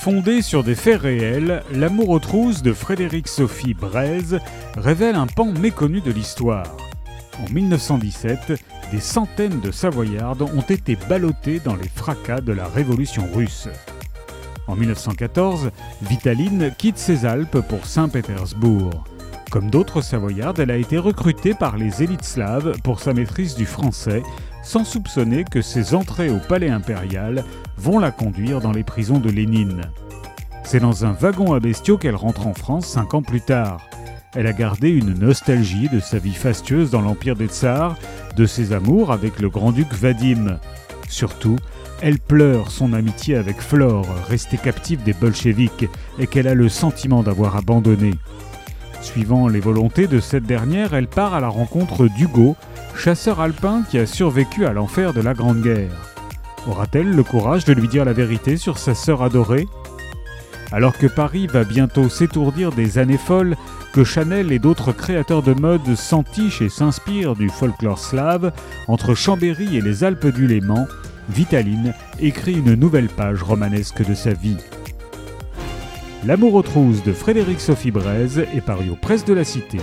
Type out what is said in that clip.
Fondé sur des faits réels, L'amour aux trousses de Frédéric-Sophie Braise révèle un pan méconnu de l'histoire. En 1917, des centaines de Savoyardes ont été ballottées dans les fracas de la Révolution russe. En 1914, Vitaline quitte ses Alpes pour Saint-Pétersbourg. Comme d'autres Savoyardes, elle a été recrutée par les élites slaves pour sa maîtrise du français, sans soupçonner que ses entrées au palais impérial vont la conduire dans les prisons de Lénine. C'est dans un wagon à bestiaux qu'elle rentre en France cinq ans plus tard. Elle a gardé une nostalgie de sa vie fastueuse dans l'Empire des Tsars, de ses amours avec le grand-duc Vadim. Surtout, elle pleure son amitié avec Flore, restée captive des bolcheviks, et qu'elle a le sentiment d'avoir abandonné. Suivant les volontés de cette dernière, elle part à la rencontre d'Hugo, chasseur alpin qui a survécu à l'enfer de la Grande Guerre. Aura-t-elle le courage de lui dire la vérité sur sa sœur adorée? Alors que Paris va bientôt s'étourdir des années folles, que Chanel et d'autres créateurs de mode s'entichent et s'inspirent du folklore slave, entre Chambéry et les Alpes du Léman, Vitaline écrit une nouvelle page romanesque de sa vie. L'amour aux trousses de Frédéric Sophie Braise est paru aux presses de la Cité.